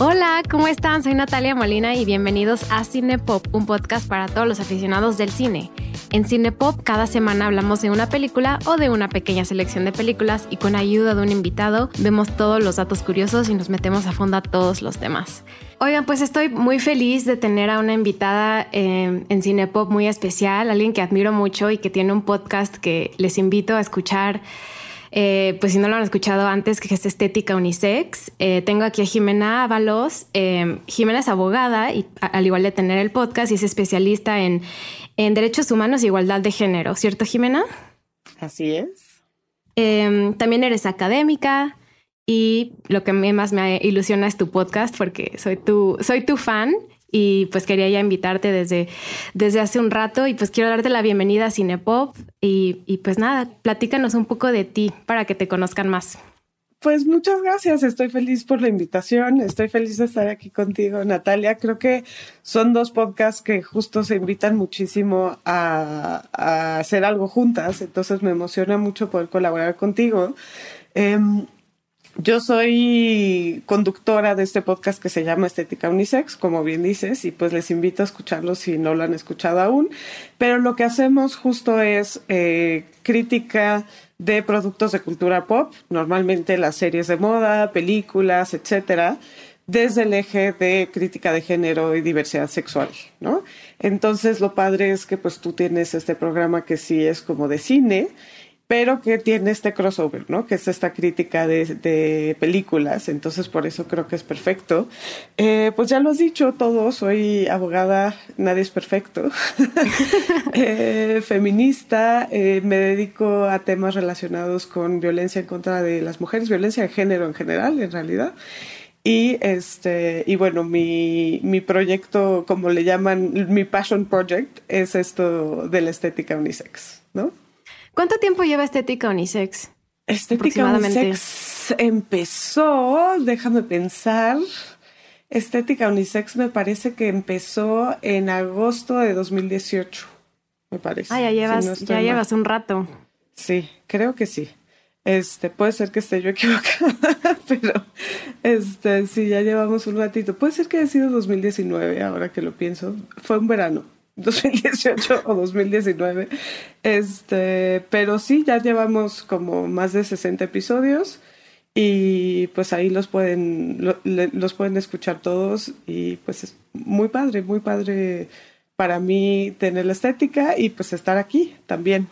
Hola, ¿cómo están? Soy Natalia Molina y bienvenidos a Cinepop, un podcast para todos los aficionados del cine. En Cinepop cada semana hablamos de una película o de una pequeña selección de películas y con ayuda de un invitado vemos todos los datos curiosos y nos metemos a fondo a todos los temas. Oigan, pues estoy muy feliz de tener a una invitada eh, en Cinepop muy especial, alguien que admiro mucho y que tiene un podcast que les invito a escuchar eh, pues si no lo han escuchado antes, que es Estética Unisex. Eh, tengo aquí a Jimena Ábalos. Eh, Jimena es abogada y al igual de tener el podcast y es especialista en, en derechos humanos y igualdad de género, ¿cierto Jimena? Así es. también eres académica y lo que más me ilusiona es tu podcast porque soy tu, soy tu fan y pues quería ya invitarte desde, desde hace un rato y pues quiero darte la bienvenida a Cinepop y, y pues nada, platícanos un poco de ti para que te conozcan más. Pues muchas gracias, estoy feliz por la invitación, estoy feliz de estar aquí contigo, Natalia. Creo que son dos podcasts que justo se invitan muchísimo a, a hacer algo juntas, entonces me emociona mucho poder colaborar contigo. Em, yo soy conductora de este podcast que se llama Estética Unisex, como bien dices, y pues les invito a escucharlo si no lo han escuchado aún. Pero lo que hacemos justo es eh, crítica de productos de cultura pop, normalmente las series de moda, películas, etcétera, desde el eje de crítica de género y diversidad sexual, ¿no? Entonces lo padre es que pues tú tienes este programa que sí es como de cine pero que tiene este crossover, ¿no? Que es esta crítica de, películas, entonces por eso creo que es perfecto. Eh, pues ya lo has dicho todo, soy abogada, nadie es perfecto, eh, feminista, eh, me dedico a temas relacionados con violencia en contra de las mujeres, violencia de género en general, en realidad. Y este, y bueno, mi, mi proyecto, como le llaman, mi passion project, es esto de la estética unisex, ¿no? ¿Cuánto tiempo lleva Estética Unisex? Estética Unisex empezó, déjame pensar. Estética Unisex me parece que empezó en agosto de 2018, me parece. Ah, ya llevas, ya llevas un rato. Sí, creo que sí. Este, puede ser que esté yo equivocada, pero este, sí, ya llevamos un ratito. Puede ser que haya sido 2019, ahora que lo pienso. Fue un verano. 2018 o 2019. Este, pero sí, ya llevamos como más de 60 episodios y pues ahí los pueden, los pueden escuchar todos y pues es muy padre, muy padre para mí tener la estética y pues estar aquí también.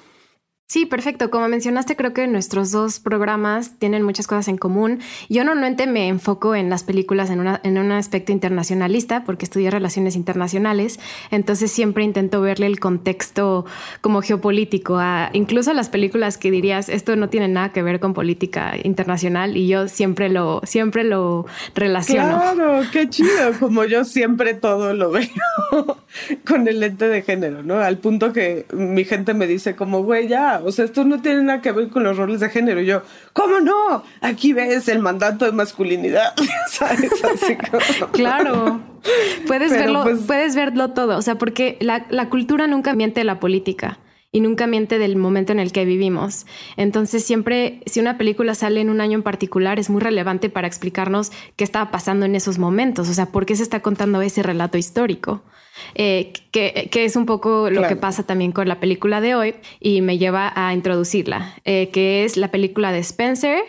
Sí, perfecto. Como mencionaste, creo que nuestros dos programas tienen muchas cosas en común. Yo normalmente me enfoco en las películas en, una, en un aspecto internacionalista porque estudié relaciones internacionales, entonces siempre intento verle el contexto como geopolítico a incluso a las películas que dirías esto no tiene nada que ver con política internacional y yo siempre lo siempre lo relaciono. Claro, qué chido, como yo siempre todo lo veo con el lente de género, ¿no? Al punto que mi gente me dice como, güey, ya o sea, esto no tiene nada que ver con los roles de género. Y yo, ¿cómo no? Aquí ves el mandato de masculinidad, ¿sabes? Así Claro. Puedes verlo, pues puedes verlo todo. O sea, porque la, la cultura nunca miente la política y nunca miente del momento en el que vivimos. Entonces siempre, si una película sale en un año en particular, es muy relevante para explicarnos qué estaba pasando en esos momentos, o sea, por qué se está contando ese relato histórico. Eh, que, es un poco lo que pasa también con la película de hoy y me lleva a introducirla, eh, que es la película de Spencer,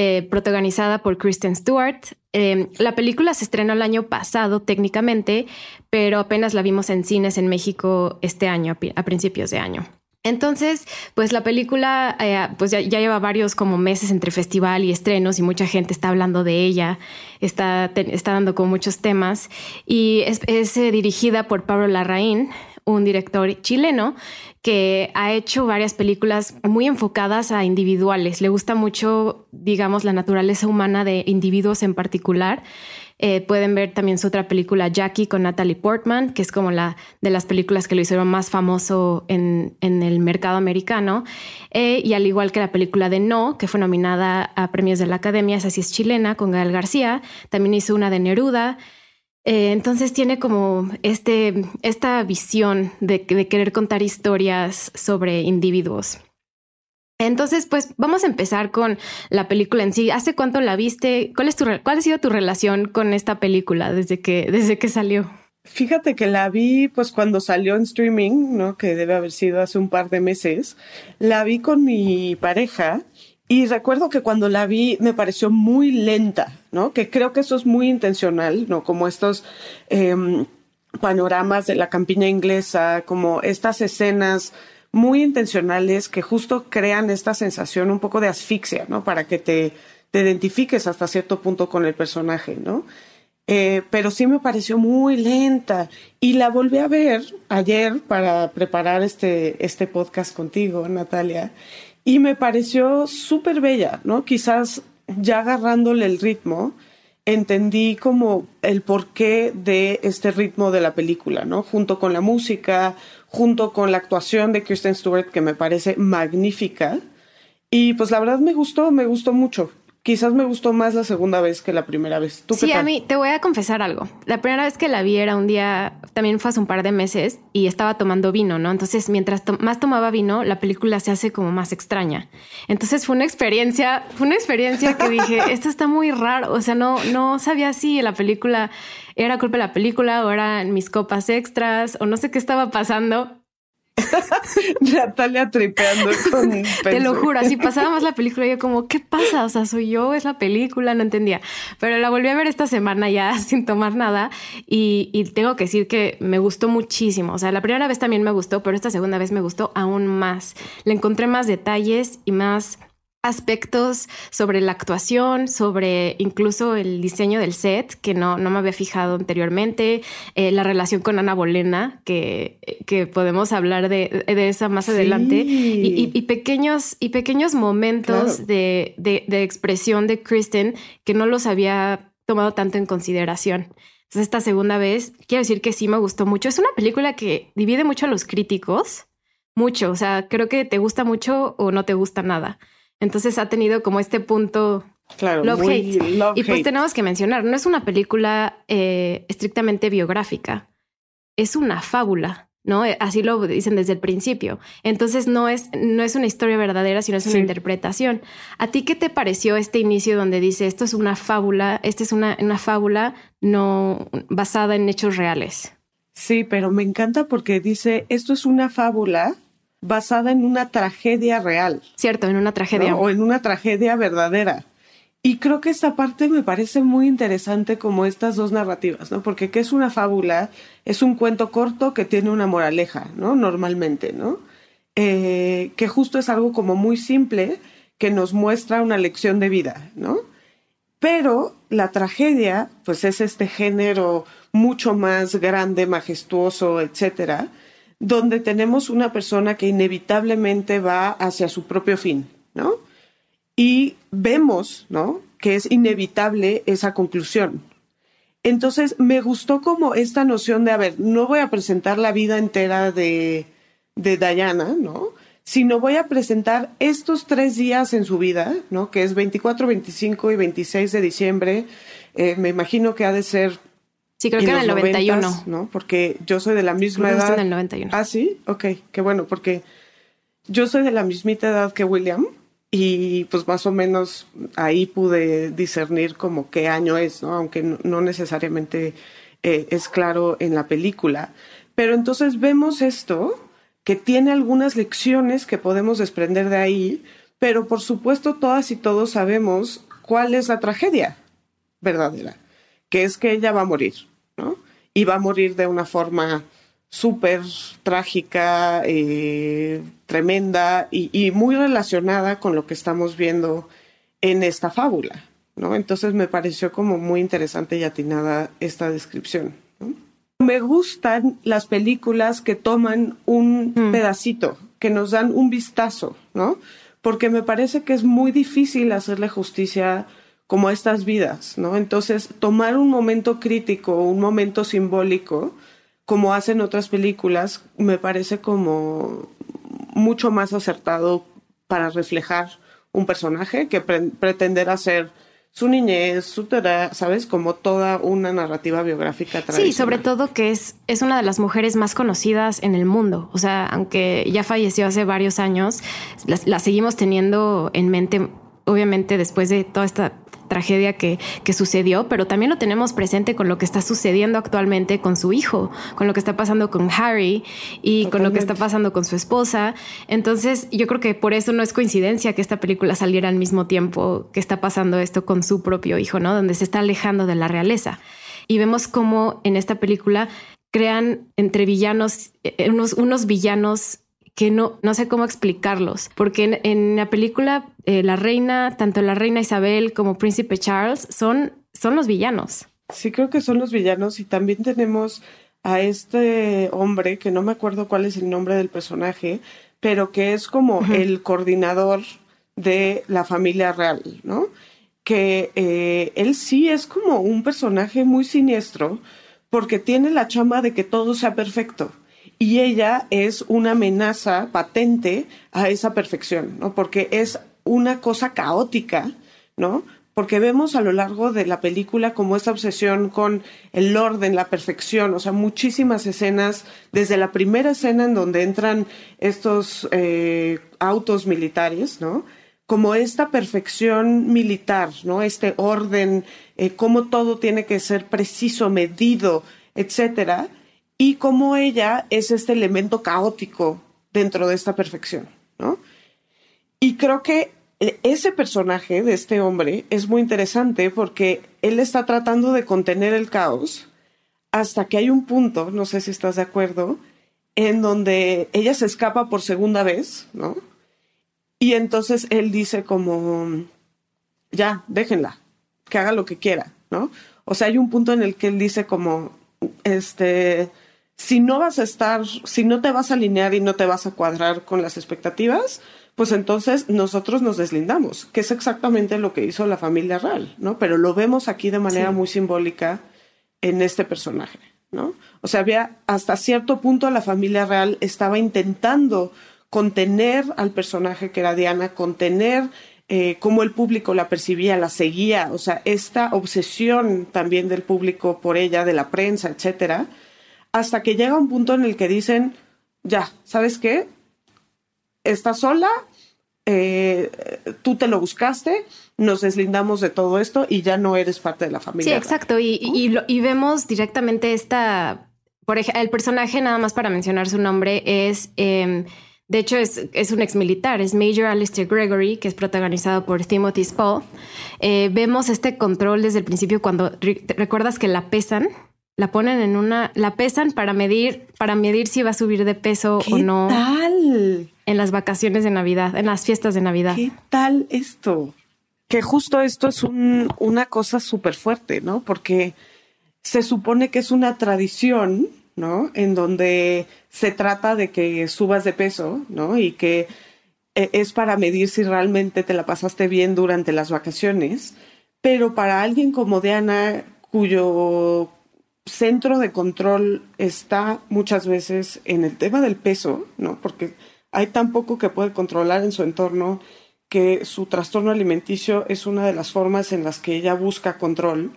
eh, protagonizada por Kristen Stewart. la película se estrenó el año pasado técnicamente, pero apenas la vimos en cines en México este año, a principios de año. Entonces, pues la película eh, pues ya, lleva varios como meses entre festival y estrenos y mucha gente está hablando de ella, está, dando como muchos temas y es, eh, dirigida por Pablo Larraín, un director chileno que ha hecho varias películas muy enfocadas a individuales. Le gusta mucho, digamos, la naturaleza humana de individuos en particular. Eh, pueden ver también su otra película Jackie con Natalie Portman, que es como la de las películas que lo hicieron más famoso en, el mercado americano. Eh, y al igual que la película de No, que fue nominada a premios de la Academia, esa sí es chilena, con Gael García. También hizo una de Neruda. Eh, entonces tiene como este, esta visión de, querer contar historias sobre individuos. Entonces, pues vamos a empezar con la película en sí. ¿Hace cuánto la viste? ¿Cuál, es tu, cuál ha sido tu relación con esta película desde que, desde que salió? Fíjate que la vi pues cuando salió en streaming, ¿no? Que debe haber sido hace un par de meses. La vi con mi pareja y recuerdo que cuando la vi me pareció muy lenta, ¿no? Que creo que eso es muy intencional, ¿no? Como estos em, panoramas de la campiña inglesa, como estas escenas muy intencionales que justo crean esta sensación un poco de asfixia, ¿no? Para que te, te identifiques hasta cierto punto con el personaje, ¿no? Eh, pero sí me pareció muy lenta y la volví a ver ayer para preparar este, este podcast contigo, Natalia, y me pareció súper bella, ¿no? Quizás ya agarrándole el ritmo, entendí como el porqué de este ritmo de la película, ¿no? Junto con la música, junto con la actuación de Kristen Stewart, que me parece magnífica. Y pues la verdad me gustó, me gustó mucho quizás me gustó más la segunda vez que la primera vez. ¿Tú sí, a mí te voy a confesar algo. La primera vez que la vi era un día, también fue hace un par de meses y estaba tomando vino, ¿no? Entonces, mientras más tomaba vino, la película se hace como más extraña. Entonces fue una experiencia, fue una experiencia que dije, esto está muy raro. O sea, no, no sabía si la película era culpa de la película o eran mis copas extras o no sé qué estaba pasando. Natalia tripeando con Te lo juro, así pasaba más la película yo como, ¿qué pasa? O sea, soy yo, es la película, no entendía. Pero la volví a ver esta semana ya sin tomar nada y, y tengo que decir que me gustó muchísimo. O sea, la primera vez también me gustó, pero esta segunda vez me gustó aún más. Le encontré más detalles y más aspectos sobre la actuación, sobre incluso el diseño del set, que no, no me había fijado anteriormente, eh, la relación con Ana Bolena, que, que podemos hablar de, de esa más adelante, y, pequeños, y pequeños momentos de, de, expresión de Kristen que no los había tomado tanto en consideración. Entonces, esta segunda vez, quiero decir que sí me gustó mucho. Es una película que divide mucho a los críticos, mucho, o sea, creo que te gusta mucho o no te gusta nada. Entonces ha tenido como este punto Claro, love, hate. y pues tenemos que mencionar, no es una película eh, estrictamente biográfica, es una fábula, ¿no? Eh, así lo dicen desde el principio. Entonces no es, no es una historia verdadera, sino es una interpretación. ¿A ti qué te pareció este inicio donde dice esto es una fábula, esta es una, una fábula no basada en hechos reales? Sí, pero me encanta porque dice esto es una fábula basada en una tragedia real. Cierto, en una tragedia. O en una tragedia verdadera. Y creo que esta parte me parece muy interesante como estas dos narrativas, ¿no? Porque ¿qué es una fábula? Es un cuento corto que tiene una moraleja, ¿no? Normalmente, ¿no? Eh, que justo es algo como muy simple que nos muestra una lección de vida, ¿no? Pero la tragedia, pues es este género mucho más grande, majestuoso, etcétera, donde tenemos una persona que inevitablemente va hacia su propio fin, ¿no? Y vemos, ¿no? Que es inevitable esa conclusión. Entonces, me gustó como esta noción de, a ver, no voy a presentar la vida entera de, de Diana, ¿no? Sino voy a presentar estos tres días en su vida, ¿no? Que es 24, 25 y 26 de diciembre. Eh, me imagino que ha de ser Sí, creo que en el 91. ¿no? Porque yo soy de la misma edad. en el 91. Ah, sí, ok, qué bueno, porque yo soy de la mismita edad que William y pues más o menos ahí pude discernir como qué año es, ¿no? Aunque no, necesariamente eh, es claro en la película. Pero entonces vemos esto que tiene algunas lecciones que podemos desprender de ahí, pero por supuesto todas y todos sabemos cuál es la tragedia verdadera que es que ella va a morir, ¿no? Y va a morir de una forma súper trágica, eh, tremenda y, muy relacionada con lo que estamos viendo en esta fábula, ¿no? Entonces me pareció como muy interesante y atinada esta descripción. Me gustan las películas que toman un mm. pedacito, que nos dan un vistazo, ¿no? Porque me parece que es muy difícil hacerle justicia como estas vidas, ¿no? Entonces, tomar un momento crítico, un momento simbólico, como hacen otras películas, me parece como mucho más acertado para reflejar un personaje que pretender hacer su niñez, su ¿sabes? Como toda una narrativa biográfica tradicional. Sí, sobre todo que es, es una de las mujeres más conocidas en el mundo. O sea, aunque ya falleció hace varios años, la seguimos teniendo en mente obviamente después de toda esta tragedia que, que, sucedió, pero también lo tenemos presente con lo que está sucediendo actualmente con su hijo, con lo que está pasando con Harry y con lo que está pasando con su esposa. Entonces, yo creo que por eso no es coincidencia que esta película saliera al mismo tiempo que está pasando esto con su propio hijo, ¿no? Donde se está alejando de la realeza. Y vemos cómo en esta película crean entre villanos, eh, unos, unos villanos que no, no sé cómo explicarlos, porque en, la película eh, la reina, tanto la reina Isabel como príncipe Charles son, son los villanos. Sí, creo que son los villanos y también tenemos a este hombre, que no me acuerdo cuál es el nombre del personaje, pero que es como el coordinador de la familia real, ¿no? Que eh, él sí es como un personaje muy siniestro porque tiene la chamba de que todo sea perfecto y ella es una amenaza patente a esa perfección, ¿no? Porque es una cosa caótica, ¿no? Porque vemos a lo largo de la película como esa obsesión con el orden, la perfección, o sea, muchísimas escenas, desde la primera escena en donde entran estos eh, autos militares, ¿no? Como esta perfección militar, ¿no? Este orden, eh, cómo todo tiene que ser preciso, medido, etcétera y cómo ella es este elemento caótico dentro de esta perfección, ¿no? Y creo que ese personaje de este hombre es muy interesante porque él está tratando de contener el caos hasta que hay un punto, no sé si estás de acuerdo, en donde ella se escapa por segunda vez, ¿no? Y entonces él dice como, ya, déjenla, que haga lo que quiera, ¿no? O sea, hay un punto en el que él dice como, este, si no vas a estar, si no te vas a alinear y no te vas a cuadrar con las expectativas, pues entonces nosotros nos deslindamos, que es exactamente lo que hizo la familia real, ¿no? Pero lo vemos aquí de manera muy simbólica en este personaje, ¿no? O sea, había hasta cierto punto la familia real estaba intentando contener al personaje que era Diana, contener eh, cómo el público la percibía, la seguía, o sea, esta obsesión también del público por ella, de la prensa, etcétera, hasta que llega un punto en el que dicen, ya, ¿sabes qué? Estás sola, eh, tú te lo buscaste, nos deslindamos de todo esto y ya no eres parte de la familia. Sí, exacto. Y, y, vemos directamente esta, por ejemplo, el personaje, nada más para mencionar su nombre, es... Em, de hecho, es, es, un ex militar, es Major Alistair Gregory, que es protagonizado por Timothy Spall. Eh, vemos este control desde el principio cuando recuerdas que la pesan la ponen en una, la pesan para medir, para medir si va a subir de peso o no. ¿Qué tal? En las vacaciones de Navidad, en las fiestas de Navidad. ¿Qué tal esto? Que justo esto es un, una cosa súper fuerte, ¿no? Porque se supone que es una tradición, ¿no? En donde se trata de que subas de peso, ¿no? Y que eh, es para medir si realmente te la pasaste bien durante las vacaciones. Pero para alguien como Diana, cuyo centro de control está muchas veces en el tema del peso, ¿no? Porque hay tan poco que puede controlar en su entorno que su trastorno alimenticio es una de las formas en las que ella busca control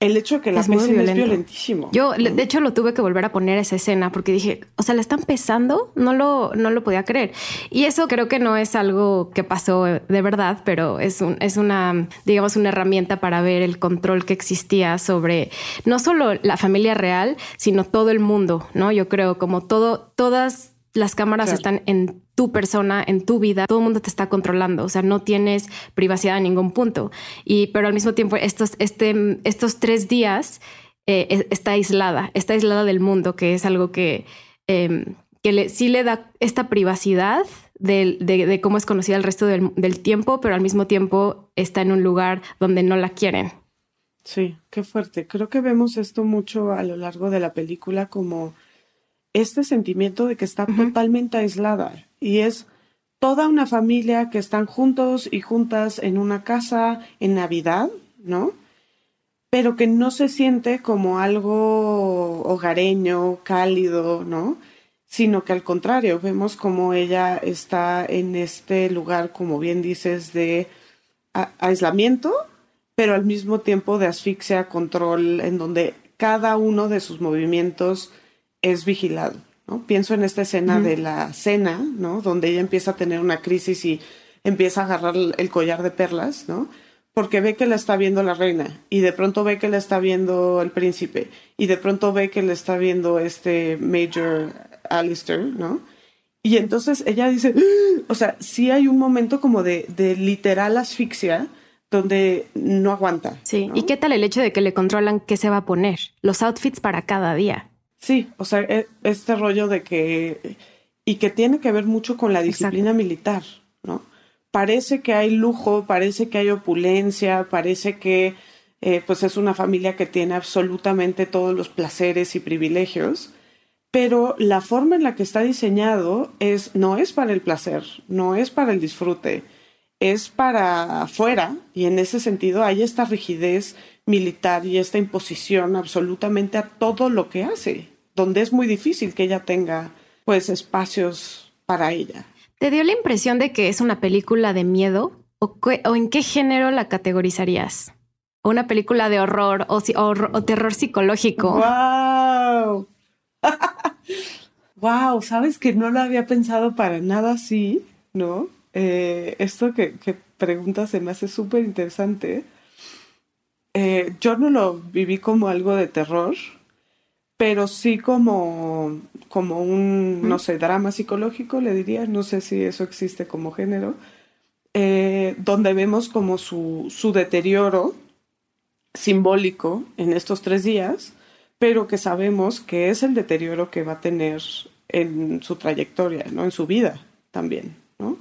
el hecho de que la es pesen es violentísimo. Yo, de hecho, lo tuve que volver a poner esa escena porque dije, o sea, la están pesando, no lo, no lo podía creer. Y eso creo que no es algo que pasó de verdad, pero es, un, es una, digamos, una herramienta para ver el control que existía sobre no solo la familia real, sino todo el mundo, ¿no? Yo creo como todo, todas las cámaras están en tu persona, en tu vida, todo el mundo te está controlando, o sea, no tienes privacidad en ningún punto. Y, pero al mismo tiempo, estos, este, estos tres días eh, está aislada, está aislada del mundo, que es algo que, em, que le, sí le da esta privacidad de, de, cómo es conocida el resto del, del tiempo, pero al mismo tiempo está en un lugar donde no la quieren. Sí, qué fuerte. Creo que vemos esto mucho a lo largo de la película como este sentimiento de que está totalmente aislada y es toda una familia que están juntos y juntas en una casa en Navidad, ¿no? Pero que no se siente como algo hogareño, cálido, ¿no? Sino que al contrario, vemos como ella está en este lugar, como bien dices, de aislamiento, pero al mismo tiempo de asfixia, control, en donde cada uno de sus movimientos es vigilado. ¿no? Pienso en esta escena de la cena, ¿no? donde ella empieza a tener una crisis y empieza a agarrar el collar de perlas, ¿no? porque ve que la está viendo la reina y de pronto ve que la está viendo el príncipe y de pronto ve que la está viendo este Major Alistair, ¿no? Y entonces ella dice, ¡Ah!". o sea, sí hay un momento como de, de literal asfixia donde no aguanta. Sí, ¿y qué tal el hecho de que le controlan qué se va a poner? Los outfits para cada día. Sí, o sea, e, este rollo de que... y que tiene que ver mucho con la disciplina militar, ¿no? Parece que hay lujo, parece que hay opulencia, parece que eh, pues es una familia que tiene absolutamente todos los placeres y privilegios, pero la forma en la que está diseñado es, no es para el placer, no es para el disfrute, es para afuera y en ese sentido hay esta rigidez militar y esta imposición absolutamente a todo lo que hace, donde es muy difícil que ella tenga pues espacios para ella. ¿Te dio la impresión de que es una película de miedo o, en qué género la categorizarías? ¿O una película de horror o, o terror psicológico? ¡Wow! wow, sabes que no lo había pensado para nada así, ¿no? Eh, esto que, que, preguntas se me hace súper interesante. Eh, yo no lo viví como algo de terror, pero sí como, como un, no sé, drama psicológico, le diría, no sé si eso existe como género, eh, donde vemos como su, su deterioro simbólico en estos tres días pero que sabemos que es el deterioro que va a tener en su trayectoria, ¿no? En su vida también, ¿no?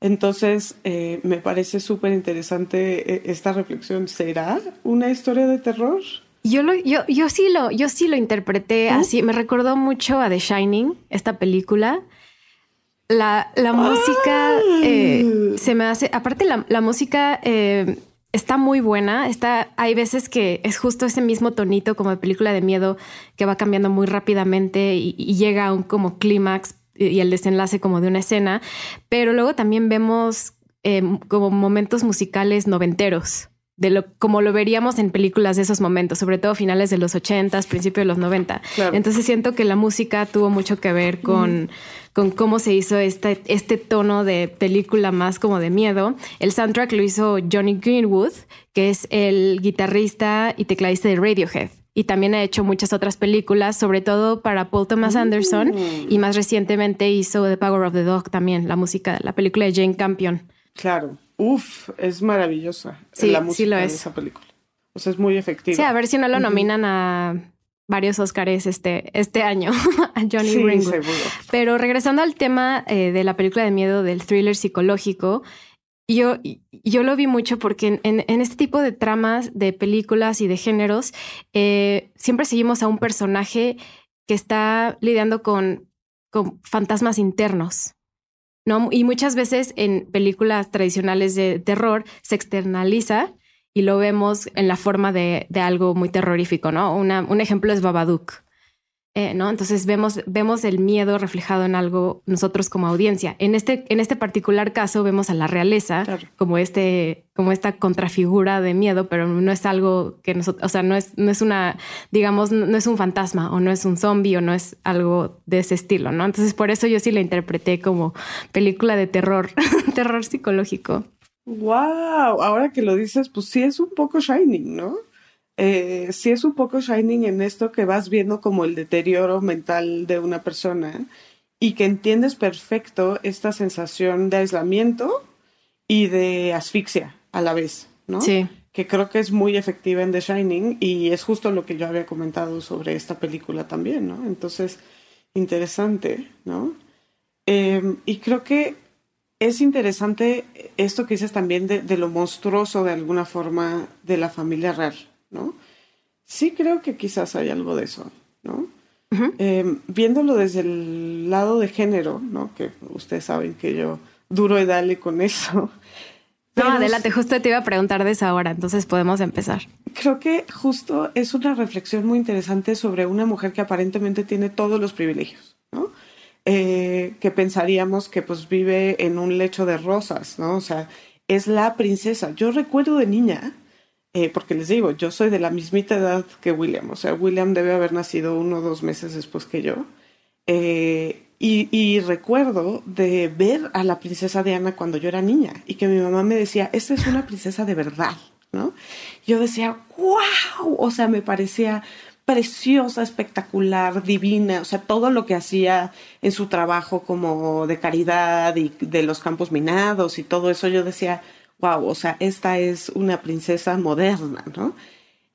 Entonces, eh, me parece súper interesante eh, esta reflexión. ¿Será una historia de terror? Yo, lo, yo, yo, sí lo, yo sí lo interpreté así. Me recordó mucho a The Shining, esta película. La, la música eh, se me hace, aparte la, la música está muy buena. Está, hay veces que es justo ese mismo tonito como de película de miedo que va cambiando muy rápidamente y, llega a un como clímax y el desenlace como de una escena. Pero luego también vemos em, como momentos musicales noventeros. De lo, como lo veríamos en películas de esos momentos, sobre todo finales de los ochentas, principios de los 90. Entonces siento que la música tuvo mucho que ver con, con cómo se hizo este, este tono de película más como de miedo. El soundtrack lo hizo Johnny Greenwood, que es el guitarrista y tecladista de Radiohead. Y también ha hecho muchas otras películas, sobre todo para Paul Thomas Anderson. Y más recientemente hizo The Power of the Dog también, la música, la película de Jane Campion. Claro. Uf, es maravillosa la música de esa película. O sea, es muy efectiva. Sí, a ver si no lo nominan a varios Oscars este, este año a Johnny sí, Pero regresando al tema eh, de la película de miedo, del thriller psicológico, yo, yo lo vi mucho porque en, este tipo de tramas, de películas y de géneros, eh, siempre seguimos a un personaje que está lidiando con, fantasmas internos. ¿no? Y muchas veces en películas tradicionales de terror se externaliza y lo vemos en la forma de, de algo muy terrorífico, ¿no? Una, un ejemplo es Babadook, eh, ¿no? Entonces vemos, vemos el miedo reflejado en algo nosotros como audiencia. En este, en este particular caso vemos a la realeza como, este, como esta contrafigura de miedo, pero no es algo que nosotros, o sea, no es, no es una, digamos, no es un fantasma o no es un zombie o no es algo de ese estilo, ¿no? Entonces por eso yo sí la interpreté como película de terror, terror psicológico. Wow, ahora que lo dices, pues sí es un poco Shining, ¿no? Eh, sí es un poco Shining en esto que vas viendo como el deterioro mental de una persona y que entiendes perfecto esta sensación de aislamiento y de asfixia a la vez, ¿no? Sí. Que creo que es muy efectiva en The Shining y es justo lo que yo había comentado sobre esta película también, ¿no? Entonces, interesante, ¿no? Em, y creo que es interesante esto que dices también de, lo monstruoso de alguna forma de la familia real, ¿no? Sí creo que quizás hay algo de eso, ¿no? Em, viéndolo desde el lado de género, ¿no? Que ustedes saben que yo duro y dale con eso. No, adelante, justo te iba a preguntar de esa ahora, entonces podemos empezar. Creo que justo es una reflexión muy interesante sobre una mujer que aparentemente tiene todos los privilegios, ¿no? Eh, que pensaríamos que pues vive en un lecho de rosas, ¿no? O sea, es la princesa. Yo recuerdo de niña eh, porque les digo, yo soy de la mismita edad que William, o sea, William debe haber nacido uno o dos meses después que yo. Eh, y, recuerdo de ver a la princesa Diana cuando yo era niña y que mi mamá me decía, esta es una princesa de verdad, ¿no? Yo decía, wow, o sea, me parecía preciosa, espectacular, divina, o sea, todo lo que hacía en su trabajo como de caridad y de los campos minados y todo eso, yo decía, wow, o sea, esta es una princesa moderna, ¿no?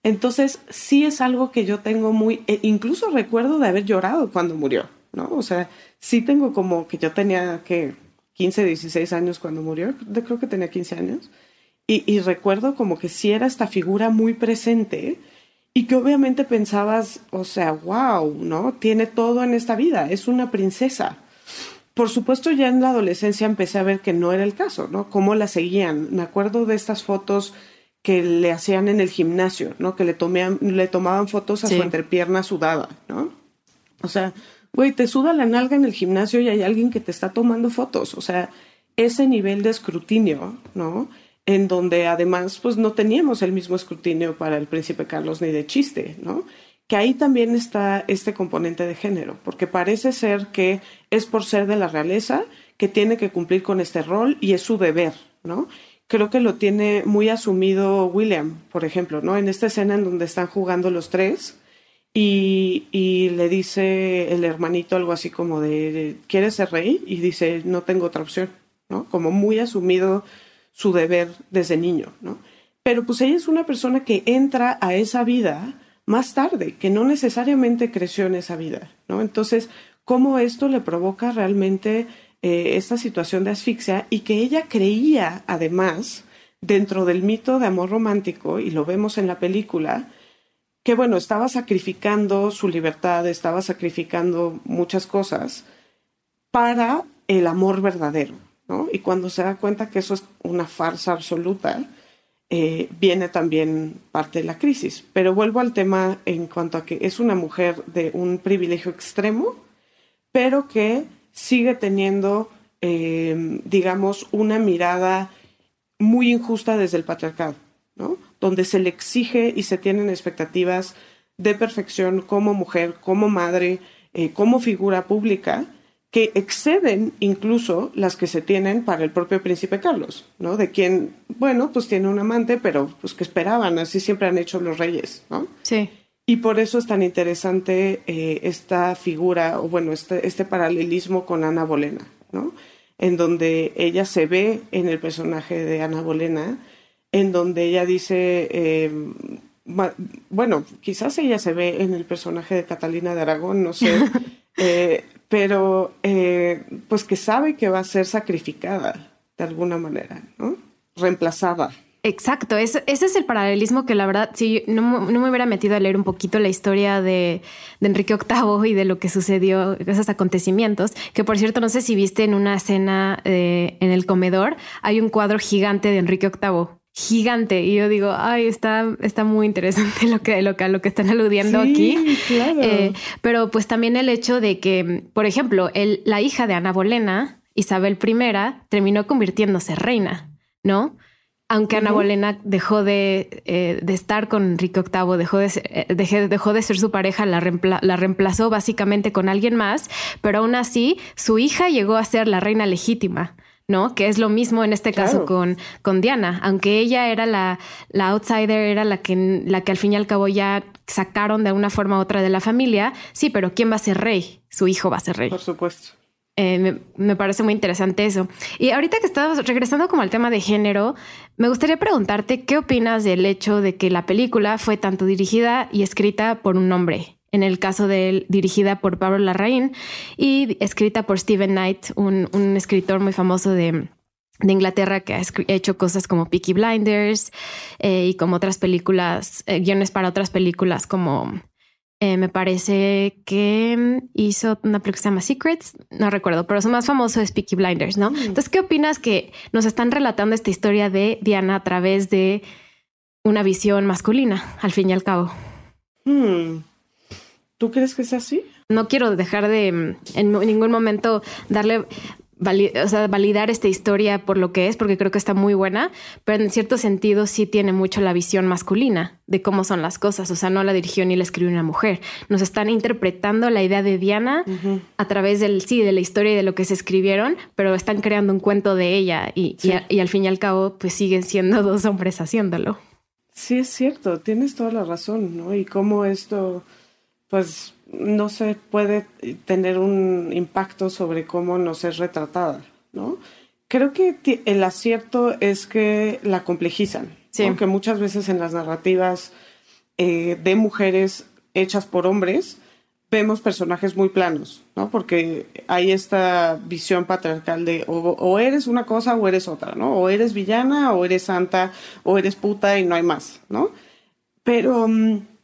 Entonces, sí es algo que yo tengo muy, e incluso recuerdo de haber llorado cuando murió, ¿no? O sea, sí tengo como que yo tenía que 15, 16 años cuando murió, creo que tenía 15 años, y, recuerdo como que sí era esta figura muy presente y que obviamente pensabas, o sea, wow, ¿no? Tiene todo en esta vida, es una princesa. Por supuesto, ya en la adolescencia empecé a ver que no era el caso, ¿no? Cómo la seguían. Me acuerdo de estas fotos que le hacían en el gimnasio, ¿no? Que le, le tomaban fotos a su entrepierna sudada, ¿no? O sea, güey, te suda la nalga en el gimnasio y hay alguien que te está tomando fotos. O sea, ese nivel de escrutinio, ¿no? En donde además, pues no teníamos el mismo escrutinio para el príncipe Carlos ni de chiste, ¿no? Que ahí también está este componente de género, porque parece ser que es por ser de la realeza que tiene que cumplir con este rol y es su deber, ¿no? Creo que lo tiene muy asumido William, por ejemplo, ¿no? En esta escena en donde están jugando los tres, y, le dice el hermanito algo así como de, ¿quieres ser rey? Y dice, no tengo otra opción, ¿no? Como muy asumido su deber desde niño, ¿no? Pero pues ella es una persona que entra a esa vida más tarde, que no necesariamente creció en esa vida, ¿no? Entonces, ¿cómo esto le provoca realmente eh, esta situación de asfixia y que ella creía, además, dentro del mito de amor romántico, y lo vemos en la película, que bueno, estaba sacrificando su libertad, estaba sacrificando muchas cosas para el amor verdadero, ¿no? Y cuando se da cuenta que eso es una farsa absoluta, eh, viene también parte de la crisis. Pero vuelvo al tema en cuanto a que es una mujer de un privilegio extremo, pero que sigue teniendo, eh, digamos, una mirada muy injusta desde el patriarcado, ¿no? donde se le exige y se tienen expectativas de perfección como mujer, como madre, eh, como figura pública, que exceden incluso las que se tienen para el propio príncipe Carlos, ¿no? De quien, bueno, pues tiene un amante, pero pues que esperaban, así siempre han hecho los reyes, ¿no? Sí. Y por eso es tan interesante eh, esta figura, o bueno, este, este paralelismo con Ana Bolena, ¿no? En donde ella se ve en el personaje de Ana Bolena, en donde ella dice, eh, bueno, quizás ella se ve en el personaje de Catalina de Aragón, no sé, eh, pero eh, pues que sabe que va a ser sacrificada de alguna manera, ¿no? Reemplazada. Exacto, ese, es el paralelismo que la verdad, si no, no, me hubiera metido a leer un poquito la historia de, Enrique VIII y de lo que sucedió, esos acontecimientos, que por cierto, no sé si viste en una escena en el comedor, hay un cuadro gigante de Enrique VIII gigante. Y yo digo, ay, está, está muy interesante lo que, lo que, lo que están aludiendo aquí. Claro. Eh, pero pues también el hecho de que, por ejemplo, el, la hija de Ana Bolena, Isabel I, terminó convirtiéndose reina, ¿no? Aunque Ana Bolena dejó de, eh, de, estar con Enrique VIII, dejó de, ser, eh, dejó de ser su pareja, la, la reemplazó básicamente con alguien más, pero aún así su hija llegó a ser la reina legítima. ¿No? Que es lo mismo en este caso con, con Diana, aunque ella era la, la outsider, era la que, la que al fin y al cabo ya sacaron de una forma u otra de la familia, sí, pero ¿quién va a ser rey? Su hijo va a ser rey. Por supuesto. Eh, me, parece muy interesante eso. Y ahorita que estamos regresando como al tema de género, me gustaría preguntarte qué opinas del hecho de que la película fue tanto dirigida y escrita por un hombre en el caso de dirigida por Pablo Larraín y escrita por Stephen Knight, un, escritor muy famoso de, Inglaterra que ha hecho cosas como Peaky Blinders eh, y como otras películas, eh, guiones para otras películas como eh, me parece que hizo una película que se llama Secrets, no recuerdo, pero su más famoso es Peaky Blinders, ¿no? Mm. Entonces, ¿qué opinas que nos están relatando esta historia de Diana a través de una visión masculina, al fin y al cabo? Hmm. ¿Tú crees que es así? No quiero dejar de en ningún momento darle validar esta historia por lo que es, porque creo que está muy buena, pero en cierto sentido sí tiene mucho la visión masculina de cómo son las cosas. O sea, no la dirigió ni la escribió una mujer. Nos están interpretando la idea de Diana a través del sí, de la historia y de lo que se escribieron, pero están creando un cuento de ella y, y al fin y al cabo, pues siguen siendo dos hombres haciéndolo. Sí, es cierto, tienes toda la razón, ¿no? Y cómo esto, pues, no se puede tener un impacto sobre cómo nos es retratada, ¿no? Creo que el acierto es que la complejizan, sí. porque muchas veces en las narrativas eh, de mujeres hechas por hombres vemos personajes muy planos, ¿no? Porque hay esta visión patriarcal de o, eres una cosa o eres otra, ¿no? O eres villana o eres santa o eres puta y no hay más, ¿no? Pero mm,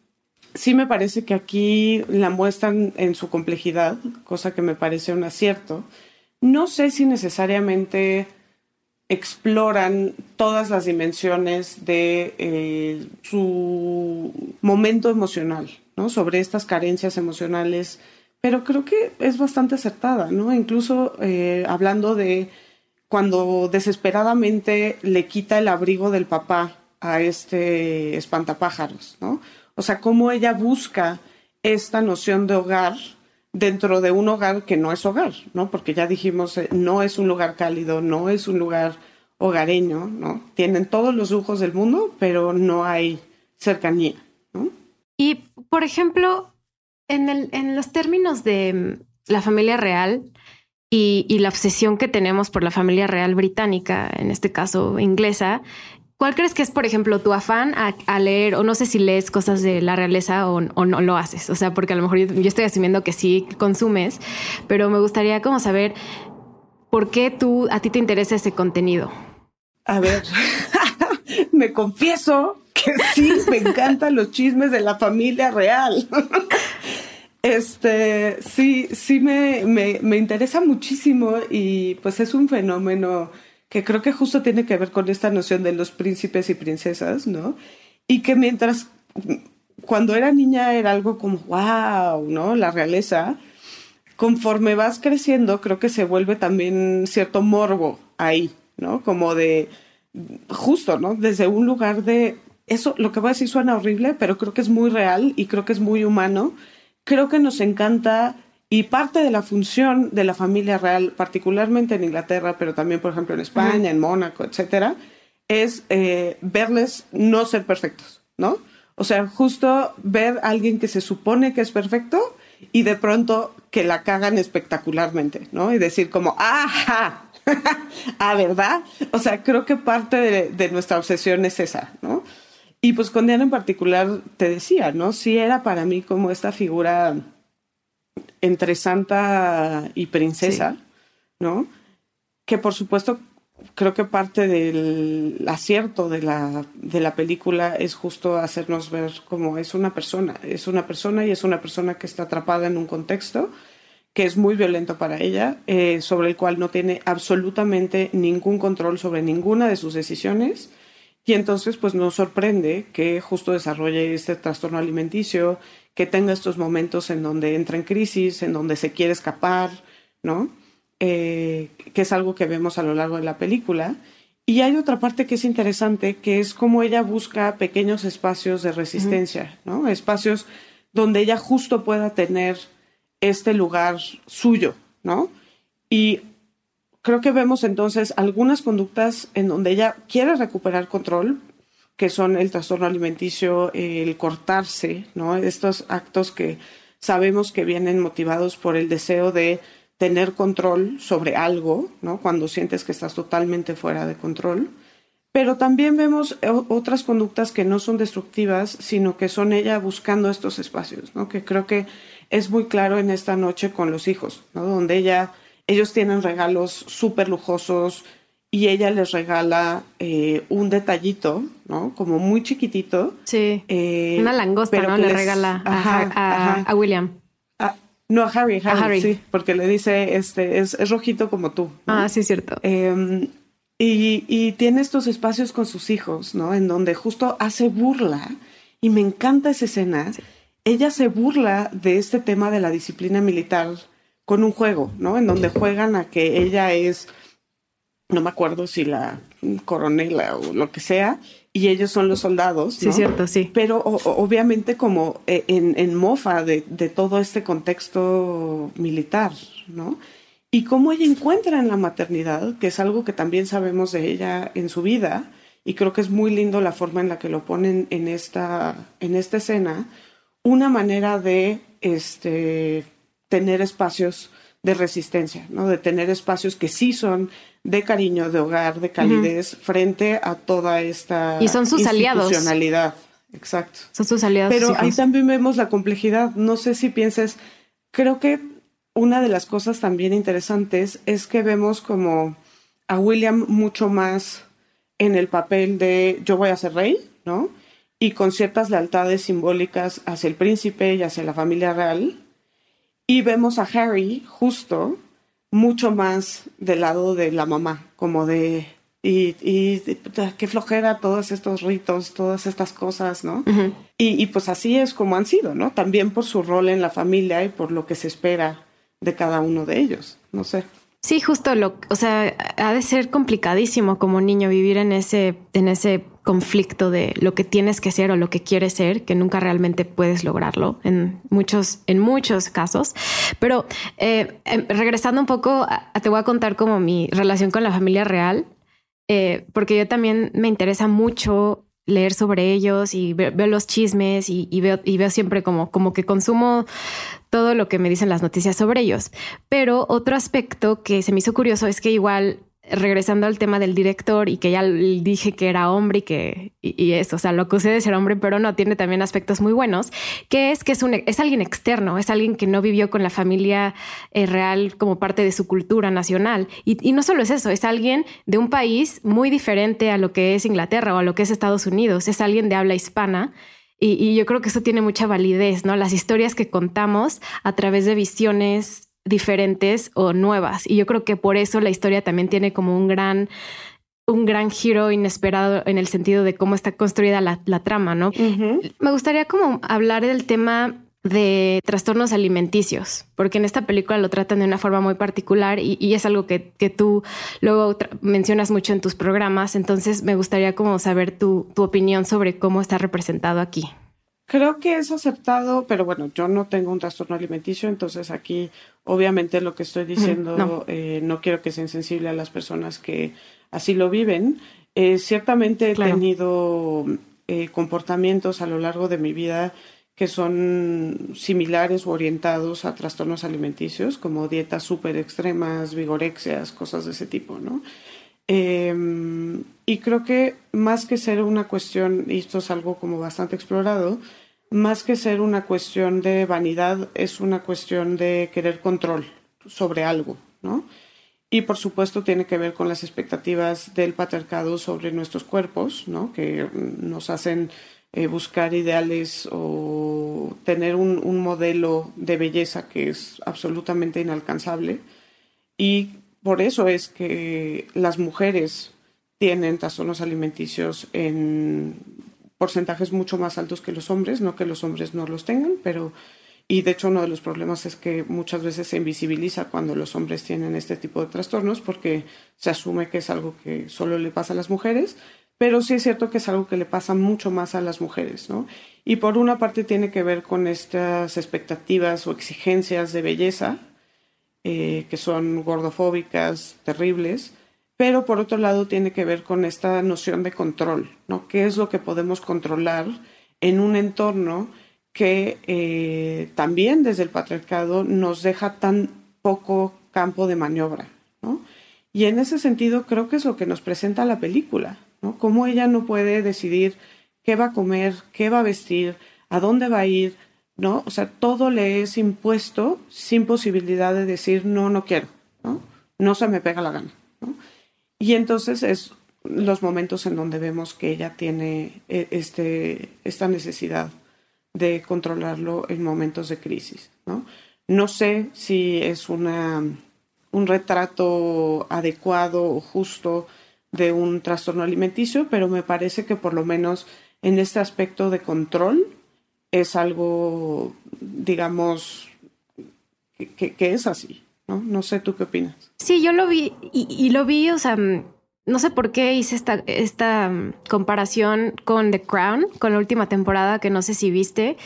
sí me parece que aquí la muestran en su complejidad, cosa que me parece un acierto. No sé si necesariamente exploran todas las dimensiones de eh, su momento emocional, ¿no? Sobre estas carencias emocionales, pero creo que es bastante acertada, ¿no? Incluso eh, hablando de cuando desesperadamente le quita el abrigo del papá a este espantapájaros, ¿no? O sea, cómo ella busca esta noción de hogar dentro de un hogar que no es hogar, ¿no? Porque ya dijimos, eh, no es un lugar cálido, no es un lugar hogareño, ¿no? Tienen todos los lujos del mundo, pero no hay cercanía, ¿no? Y, por ejemplo, en, el, en los términos de mm, la familia real y, y la obsesión que tenemos por la familia real británica, en este caso inglesa, ¿Cuál crees que es, por ejemplo, tu afán a, leer, o no sé si lees cosas de la realeza o, no lo haces? O sea, porque a lo mejor yo, estoy asumiendo que sí consumes, pero me gustaría como saber por qué tú, a ti te interesa ese contenido. A ver, me confieso que sí, me encantan los chismes de la familia real. Este, sí, sí me, me, me interesa muchísimo y pues es un fenómeno que creo que justo tiene que ver con esta noción de los príncipes y princesas, ¿no? Y que mientras, cuando era niña era algo como, wow, ¿no? La realeza. Conforme vas creciendo, creo que se vuelve también cierto morbo ahí, ¿no? Como de, justo, ¿no? Desde un lugar de, eso, lo que voy a decir suena horrible, pero creo que es muy real y creo que es muy humano. Creo que nos encanta y parte de la función de la familia real, particularmente en Inglaterra, pero también, por ejemplo, en España, en Mónaco, etcétera, es eh, verles no ser perfectos, ¿no? O sea, justo ver a alguien que se supone que es perfecto y de pronto que la cagan espectacularmente, ¿no? Y decir como, ¡ajá! ¿Ah, verdad? O sea, creo que parte de, de, nuestra obsesión es esa, ¿no? Y pues con Diana en particular te decía, ¿no? Sí era para mí como esta figura entre santa y princesa, ¿no? Que por supuesto creo que parte del acierto de la, de la película es justo hacernos ver cómo es una persona, es una persona y es una persona que está atrapada en un contexto que es muy violento para ella, eh, sobre el cual no tiene absolutamente ningún control sobre ninguna de sus decisiones. Y entonces, pues nos sorprende que justo desarrolle este trastorno alimenticio, que tenga estos momentos en donde entra en crisis, en donde se quiere escapar, ¿no? Eh, que es algo que vemos a lo largo de la película. Y hay otra parte que es interesante, que es cómo ella busca pequeños espacios de resistencia, ¿no? Espacios donde ella justo pueda tener este lugar suyo, ¿no? Y creo que vemos entonces algunas conductas en donde ella quiere recuperar control, que son el trastorno alimenticio, el cortarse, ¿no? Estos actos que sabemos que vienen motivados por el deseo de tener control sobre algo, ¿no? Cuando sientes que estás totalmente fuera de control. Pero también vemos otras conductas que no son destructivas, sino que son ella buscando estos espacios, ¿no? Que creo que es muy claro en esta noche con los hijos, ¿no? Donde ella, ellos tienen regalos súper lujosos, y ella les regala eh, un detallito, ¿no? Como muy chiquitito. Sí. Eh, Una langosta, ¿no? Le regala a, William. no, a Harry, Harry, sí, porque le dice, este, es, rojito como tú. Ah, sí, cierto. Em, y, y, tiene estos espacios con sus hijos, ¿no? En donde justo hace burla, y me encanta esa escena. Ella se burla de este tema de la disciplina militar con un juego, ¿no? En donde juegan a que ella es, no me acuerdo si la coronela o lo que sea, y ellos son los soldados. Sí, cierto, sí. Pero obviamente como eh, en, en mofa de, de, todo este contexto militar, ¿no? Y cómo ella encuentra en la maternidad, que es algo que también sabemos de ella en su vida, y creo que es muy lindo la forma en la que lo ponen en esta, en esta escena, una manera de este, tener espacios de resistencia, ¿no? De tener espacios que sí son de cariño, de hogar, de calidez frente a toda esta y son sus aliados. Exacto. Son sus aliados. Pero ahí también vemos la complejidad. No sé si pienses, creo que una de las cosas también interesantes es que vemos como a William mucho más en el papel de yo voy a ser rey, ¿no? Y con ciertas lealtades simbólicas hacia el príncipe y hacia la familia real, y vemos a Harry justo mucho más del lado de la mamá, como de, y, y qué flojera todos estos ritos, todas estas cosas, ¿no? y, y, pues así es como han sido, ¿no? También por su rol en la familia y por lo que se espera de cada uno de ellos, no sé. Sí, justo lo, o sea, ha de ser complicadísimo como niño vivir en ese, en ese conflicto de lo que tienes que ser o lo que quieres ser, que nunca realmente puedes lograrlo en muchos, en muchos casos. Pero eh, em, regresando un poco, te voy a contar como mi relación con la familia real, eh, porque yo también me interesa mucho leer sobre ellos y veo, los chismes y, veo, y veo siempre como, como que consumo todo lo que me dicen las noticias sobre ellos. Pero otro aspecto que se me hizo curioso es que igual regresando al tema del director y que ya dije que era hombre y que y, eso, o sea, lo acusé de ser hombre, pero no tiene también aspectos muy buenos, que es que es un es alguien externo, es alguien que no vivió con la familia eh, real como parte de su cultura nacional. Y, y, no solo es eso, es alguien de un país muy diferente a lo que es Inglaterra o a lo que es Estados Unidos, es alguien de habla hispana. Y, y yo creo que eso tiene mucha validez, ¿no? Las historias que contamos a través de visiones diferentes o nuevas. Y yo creo que por eso la historia también tiene como un gran un gran giro inesperado en el sentido de cómo está construida la, trama, ¿no? Me gustaría como hablar del tema de trastornos alimenticios, porque en esta película lo tratan de una forma muy particular y, es algo que, que, tú luego mencionas mucho en tus programas, entonces me gustaría como saber tu, tu opinión sobre cómo está representado aquí. Creo que es aceptado, pero bueno, yo no tengo un trastorno alimenticio, entonces aquí obviamente lo que estoy diciendo no. Eh, no. quiero que sea insensible a las personas que así lo viven. Eh, ciertamente he tenido eh, comportamientos a lo largo de mi vida que son similares o orientados a trastornos alimenticios, como dietas súper extremas, vigorexias, cosas de ese tipo, ¿no? Em, y creo que más que ser una cuestión, y esto es algo como bastante explorado, más que ser una cuestión de vanidad, es una cuestión de querer control sobre algo, ¿no? Y por supuesto tiene que ver con las expectativas del patriarcado sobre nuestros cuerpos, ¿no? Que nos hacen eh, buscar ideales o tener un, un, modelo de belleza que es absolutamente inalcanzable. Y por eso es que las mujeres tienen trastornos alimenticios en porcentajes mucho más altos que los hombres, no que los hombres no los tengan, pero y de hecho uno de los problemas es que muchas veces se invisibiliza cuando los hombres tienen este tipo de trastornos porque se asume que es algo que solo le pasa a las mujeres, pero sí es cierto que es algo que le pasa mucho más a las mujeres, ¿no? Y por una parte tiene que ver con estas expectativas o exigencias de belleza eh, que son gordofóbicas, terribles, pero por otro lado tiene que ver con esta noción de control, ¿no? ¿Qué es lo que podemos controlar en un entorno que eh, también desde el patriarcado nos deja tan poco campo de maniobra, ¿no? Y en ese sentido creo que es lo que nos presenta la película, ¿no? Cómo ella no puede decidir qué va a comer, qué va a vestir, a dónde va a ir, ¿no? O sea, todo le es impuesto sin posibilidad de decir no, no quiero, ¿no? No se me pega la gana. Y entonces es los momentos en donde vemos que ella tiene eh, este, esta necesidad de controlarlo en momentos de crisis. ¿no? no sé si es una, un retrato adecuado o justo de un trastorno alimenticio, pero me parece que por lo menos en este aspecto de control es algo, digamos, que, es así, ¿no? No sé tú qué opinas. Sí, yo lo vi y, y lo vi, o sea, no sé por qué hice esta, mm, comparación con The Crown, con la última temporada que no sé si viste,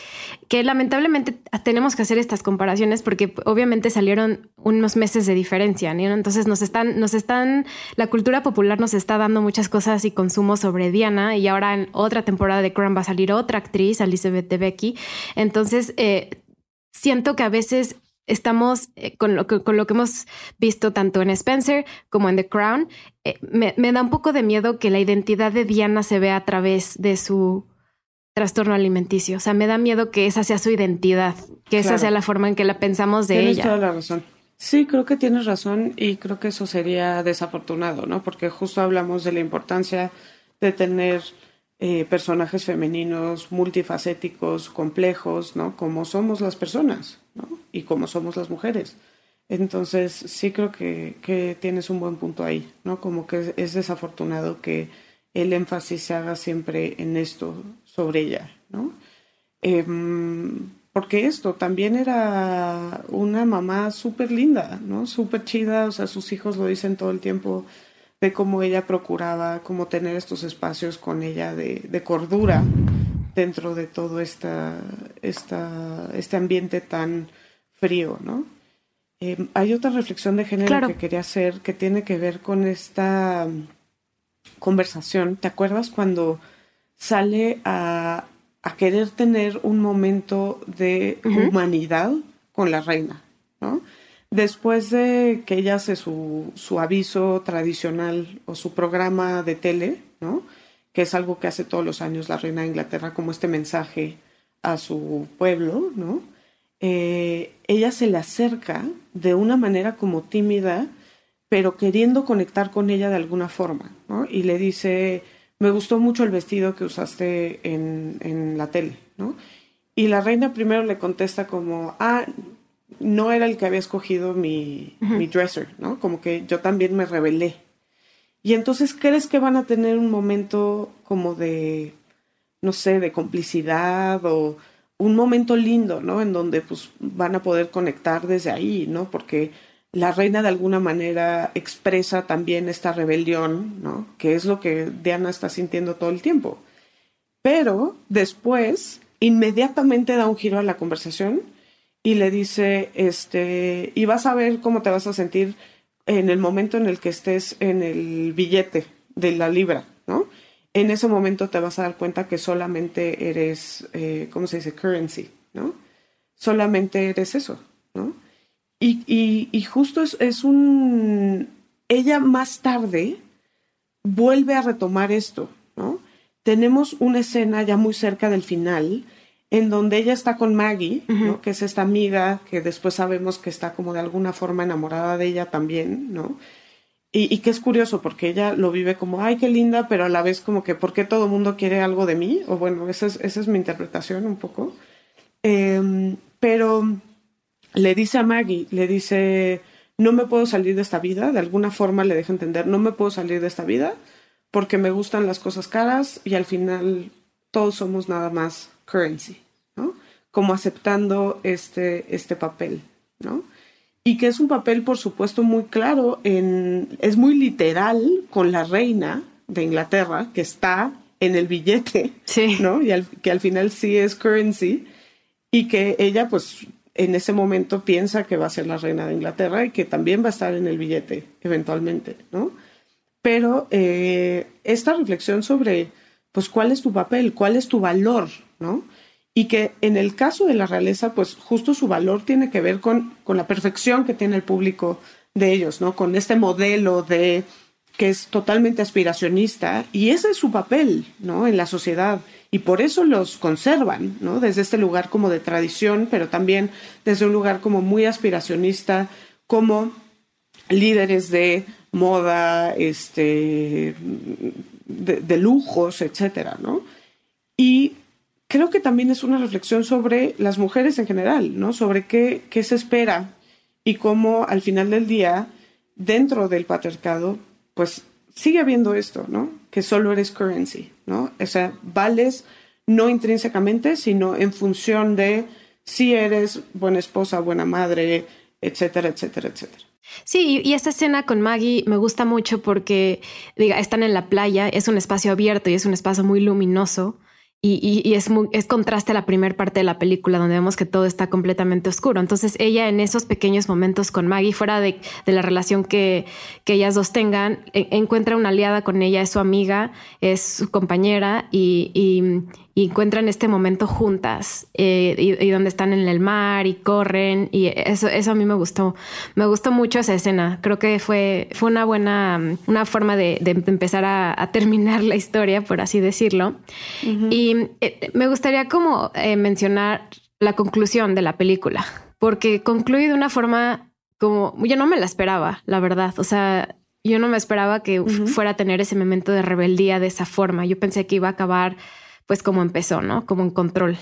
que lamentablemente tenemos que hacer estas comparaciones porque obviamente salieron unos meses de diferencia, ¿no? Entonces nos están, nos están, la cultura popular nos está dando muchas cosas y consumo sobre Diana y ahora en otra temporada de Crown va a salir otra actriz, Elizabeth de Becky. Entonces, eh, siento que a veces estamos eh, con, lo que, con lo que hemos visto tanto en Spencer como en The Crown. Eh, me, da un poco de miedo que la identidad de Diana se vea a través de su trastorno alimenticio. O sea, me da miedo que esa sea su identidad, que esa sea la forma en que la pensamos de tienes ella. Toda la razón. Sí, creo que tienes razón y creo que eso sería desafortunado, ¿no? Porque justo hablamos de la importancia de tener eh, personajes femeninos multifacéticos, complejos, ¿no? Como somos las personas, ¿no? Y como somos las mujeres. Entonces, sí creo que, que tienes un buen punto ahí, ¿no? Como que es, desafortunado que el énfasis se haga siempre en esto sobre ella, ¿no? Em, porque esto también era una mamá súper linda, ¿no? Súper chida, o sea, sus hijos lo dicen todo el tiempo, de cómo ella procuraba como tener estos espacios con ella de, cordura dentro de todo esta, esta, este ambiente tan frío, ¿no? Em, hay otra reflexión de género que quería hacer que tiene que ver con esta conversación. ¿Te acuerdas cuando sale a, a querer tener un momento de humanidad con la reina, ¿no? Después de que ella hace su, su aviso tradicional o su programa de tele, ¿no? Que es algo que hace todos los años la reina de Inglaterra como este mensaje a su pueblo, ¿no? Eh, ella se le acerca de una manera como tímida, pero queriendo conectar con ella de alguna forma, ¿no? Y le dice, me gustó mucho el vestido que usaste en, en la tele, ¿no? Y la reina primero le contesta como, ah, no era el que había escogido mi, mi dresser, ¿no? Como que yo también me rebelé. Y entonces, ¿crees que van a tener un momento como de, no sé, de complicidad o un momento lindo, ¿no? En donde pues van a poder conectar desde ahí, ¿no? Porque la reina de alguna manera expresa también esta rebelión, ¿no? Que es lo que Diana está sintiendo todo el tiempo. Pero después, inmediatamente da un giro a la conversación y le dice, este, y vas a ver cómo te vas a sentir en el momento en el que estés en el billete de la libra, ¿no? En ese momento te vas a dar cuenta que solamente eres, eh, ¿cómo se dice? Currency, ¿no? Solamente eres eso, ¿no? Y, y, justo es, es un... Ella más tarde vuelve a retomar esto, ¿no? Tenemos una escena ya muy cerca del final en donde ella está con Maggie, ¿no? que es esta amiga que después sabemos que está como de alguna forma enamorada de ella también, ¿no? Y, que es curioso porque ella lo vive como, ay, qué linda, pero a la vez como que, ¿por qué todo el mundo quiere algo de mí? O bueno, esa es, esa es mi interpretación un poco. Em, pero le dice a Maggie, le dice, no me puedo salir de esta vida, de alguna forma le deja entender, no me puedo salir de esta vida porque me gustan las cosas caras y al final todos somos nada más currency, ¿no? Como aceptando este, este papel, ¿no? Y que es un papel, por supuesto, muy claro, en, es muy literal con la reina de Inglaterra, que está en el billete, ¿no? Y que al final sí es currency, y que ella, pues, en ese momento piensa que va a ser la reina de Inglaterra y que también va a estar en el billete, eventualmente, ¿no? Pero eh, esta reflexión sobre, pues, cuál es tu papel, cuál es tu valor, ¿no? Y que en el caso de la realeza, pues justo su valor tiene que ver con, con la perfección que tiene el público de ellos, ¿no? Con este modelo de que es totalmente aspiracionista y ese es su papel, ¿no? En la sociedad y por eso los conservan, ¿no? Desde este lugar como de tradición, pero también desde un lugar como muy aspiracionista, como líderes de moda, este, de, lujos, etcétera, ¿no? Y creo que también es una reflexión sobre las mujeres en general, ¿no? Sobre qué, qué se espera y cómo al final del día, dentro del patriarcado, pues sigue habiendo esto, ¿no? Que solo eres currency, ¿no? O sea, vales no intrínsecamente, sino en función de si eres buena esposa, buena madre, etcétera, etcétera, etcétera. Sí, y esta escena con Maggie me gusta mucho porque diga, están en la playa, es un espacio abierto y es un espacio muy luminoso. Y, es, es contraste a la primera parte de la película donde vemos que todo está completamente oscuro. Entonces ella en esos pequeños momentos con Maggie, fuera de, la relación que, que, ellas dos tengan, e, encuentra una aliada con ella, es su amiga, es su compañera y encuentran este momento juntas eh, y, donde están en el mar y corren y eso, eso a mí me gustó. Me gustó mucho esa escena. Creo que fue, fue una buena, una forma de, empezar a, terminar la historia, por así decirlo. Y eh, me gustaría como eh, mencionar la conclusión de la película, porque concluye de una forma como yo no me la esperaba, la verdad. O sea, yo no me esperaba que fuera a tener ese momento de rebeldía de esa forma. Yo pensé que iba a acabar pues como empezó, ¿no? Como un control.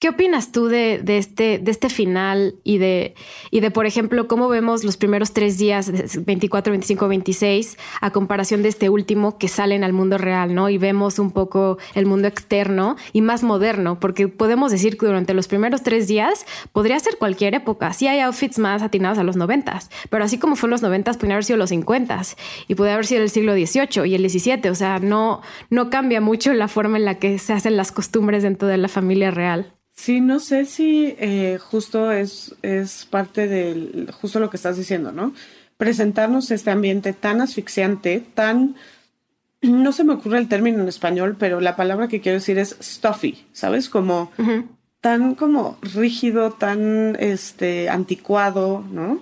¿Qué opinas tú de, este, de este final y de, y de, por ejemplo, cómo vemos los primeros tres días, 24, 25, 26, a comparación de este último que salen al mundo real, ¿no? Y vemos un poco el mundo externo y más moderno, porque podemos decir que durante los primeros tres días podría ser cualquier época. Sí hay outfits más atinados a los noventas, pero así como fue en los noventas, pueden haber sido los cincuentas y puede haber sido el siglo XVIII y el XVII. O sea, no, no cambia mucho la forma en la que se hacen las costumbres dentro de la familia real. Sí, no sé si eh, justo es, es parte del, justo lo que estás diciendo, ¿no? Presentarnos este ambiente tan asfixiante, tan, no se me ocurre el término en español, pero la palabra que quiero decir es stuffy, ¿sabes? Como tan como rígido, tan este anticuado, ¿no?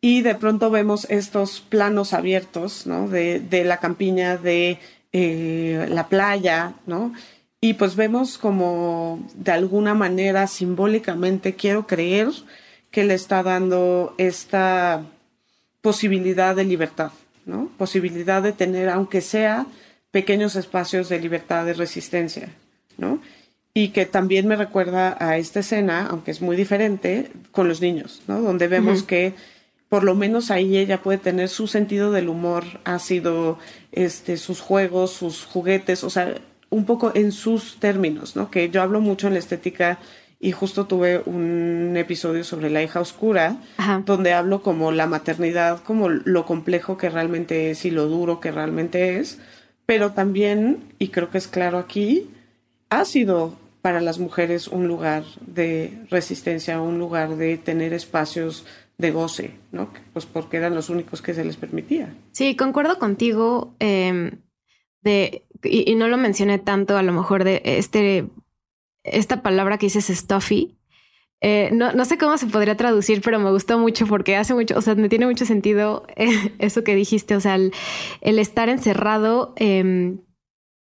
Y de pronto vemos estos planos abiertos, ¿no? De, de la campiña, de eh, la playa, ¿no? Y pues vemos como de alguna manera simbólicamente quiero creer que le está dando esta posibilidad de libertad, ¿no? Posibilidad de tener, aunque sea pequeños espacios de libertad, de resistencia, ¿no? Y que también me recuerda a esta escena, aunque es muy diferente, con los niños, ¿no? Donde vemos que por lo menos ahí ella puede tener su sentido del humor ácido, este, sus juegos, sus juguetes, o sea, un poco en sus términos, ¿no? Que yo hablo mucho en la estética y justo tuve un episodio sobre la hija oscura, donde hablo como la maternidad, como lo complejo que realmente es y lo duro que realmente es, pero también, y creo que es claro aquí, ha sido para las mujeres un lugar de resistencia, un lugar de tener espacios de goce, ¿no? Pues porque eran los únicos que se les permitía. Sí, concuerdo contigo. Em, de, y, no lo mencioné tanto a lo mejor de este, esta palabra que dices stuffy. Eh, no, no, sé cómo se podría traducir, pero me gustó mucho porque hace mucho, o sea, me tiene mucho sentido eh, eso que dijiste, o sea, el, estar encerrado eh,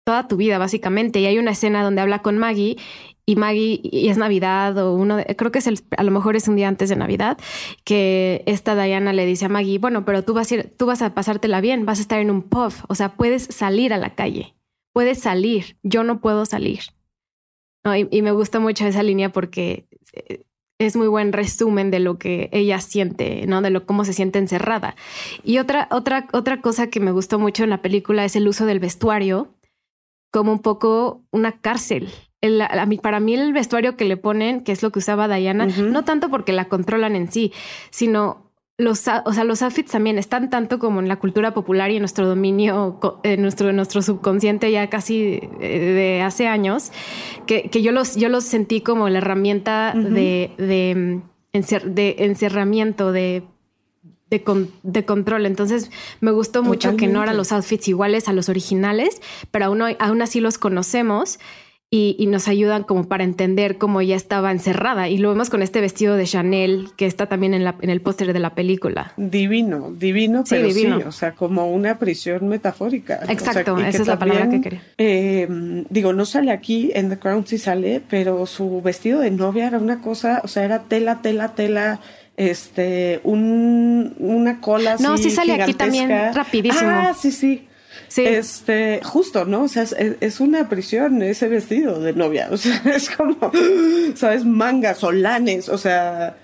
toda tu vida, básicamente. Y hay una escena donde habla con Maggie y Maggie, y es Navidad o uno, creo que es el, a lo mejor es un día antes de Navidad, que esta Diana le dice a Maggie, bueno, pero tú vas a ir, tú vas a pasártela bien, vas a estar en un pub, o sea, puedes salir a la calle, puedes salir, yo no puedo salir. y, me gusta mucho esa línea porque eh, es muy buen resumen de lo que ella siente, ¿no? De lo cómo se siente encerrada. Y otra, otra, otra cosa que me gustó mucho en la película es el uso del vestuario como un poco una cárcel para mí el vestuario que le ponen, que es lo que usaba Diana, no tanto porque la controlan en sí, sino los, o sea, los outfits también están tanto como en la cultura popular y en nuestro dominio, en nuestro, nuestro subconsciente ya casi eh, de hace años, que, yo, los, yo los sentí como la herramienta de, de, de encerramiento, de de, control. Entonces me gustó mucho que no eran los outfits iguales a los originales, pero aún, aún así los conocemos y, nos ayudan como para entender cómo ella estaba encerrada. Y lo vemos con este vestido de Chanel que está también en, la, en el póster de la película. Divino, divino, pero sí, divino. o sea, como una prisión metafórica. Exacto, esa es la palabra que quería. Eh, digo, no sale aquí, en The Crown sí sale, pero su vestido de novia era una cosa, o sea, era tela, tela, tela este, un, una cola. No, sí sale aquí también rapidísimo. Ah, sí, sí. Este, justo, ¿no? O sea, es, una prisión ese vestido de novia. O sea, es como, ¿sabes? Mangas o lanes. O sea,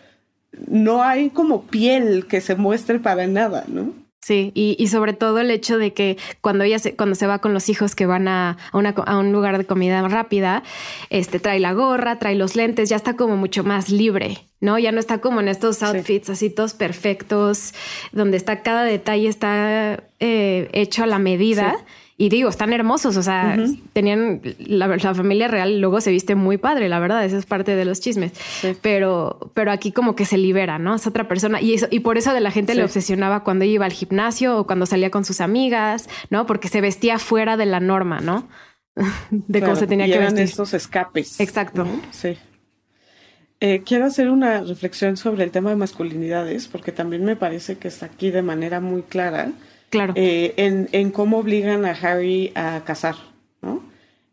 no hay como piel que se muestre para nada, ¿no? Sí, y, sobre todo el hecho de que cuando ella se, cuando se va con los hijos que van a, a, un lugar de comida rápida, este trae la gorra, trae los lentes, ya está como mucho más libre, ¿no? Ya no está como en estos outfits así todos perfectos, donde está cada detalle está eh, hecho a la medida. Y digo, están hermosos, o sea, tenían la, familia real, luego se viste muy padre, la verdad, esa es parte de los chismes. Pero, pero aquí como que se libera, ¿no? Es otra persona. Y, eso, y por eso de la gente le obsesionaba cuando iba al gimnasio o cuando salía con sus amigas, ¿no? Porque se vestía fuera de la norma, ¿no? de cómo se tenía que eran estos escapes. Exacto. Sí. Eh, quiero hacer una reflexión sobre el tema de masculinidades, porque también me parece que está aquí de manera muy clara Claro. Eh, en, cómo obligan a Harry a casar, ¿no?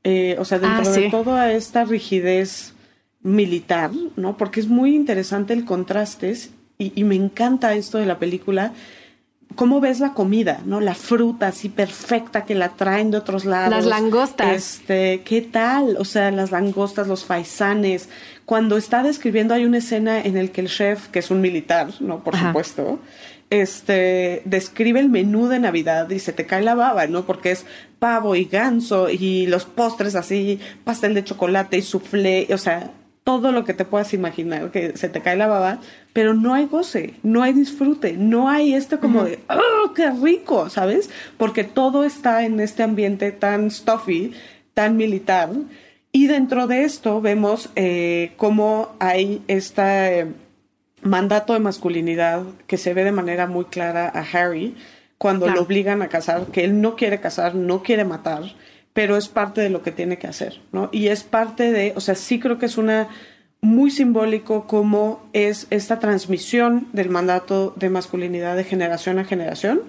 Eh, o sea, dentro ah, de toda esta rigidez militar, ¿no? Porque es muy interesante el contraste y, me encanta esto de la película. ¿Cómo ves la comida, no? La fruta así perfecta que la traen de otros lados. Las langostas. Este, ¿qué tal? O sea, las langostas, los faisanes. Cuando está describiendo hay una escena en el que el chef, que es un militar, ¿no? Por supuesto, este, describe el menú de Navidad y se te cae la baba, ¿no? Porque es pavo y ganso y los postres así, pastel de chocolate y soufflé, o sea, todo lo que te puedas imaginar, que se te cae la baba, pero no hay goce, no hay disfrute, no hay esto como de, ¡oh, qué rico! ¿Sabes? Porque todo está en este ambiente tan stuffy, tan militar. Y dentro de esto vemos eh, cómo hay esta... Eh, mandato de masculinidad que se ve de manera muy clara a Harry cuando lo obligan a casar, que él no quiere casar, no quiere matar, pero es parte de lo que tiene que hacer, ¿no? Y es parte de, o sea, sí creo que es una muy simbólico como es esta transmisión del mandato de masculinidad de generación a generación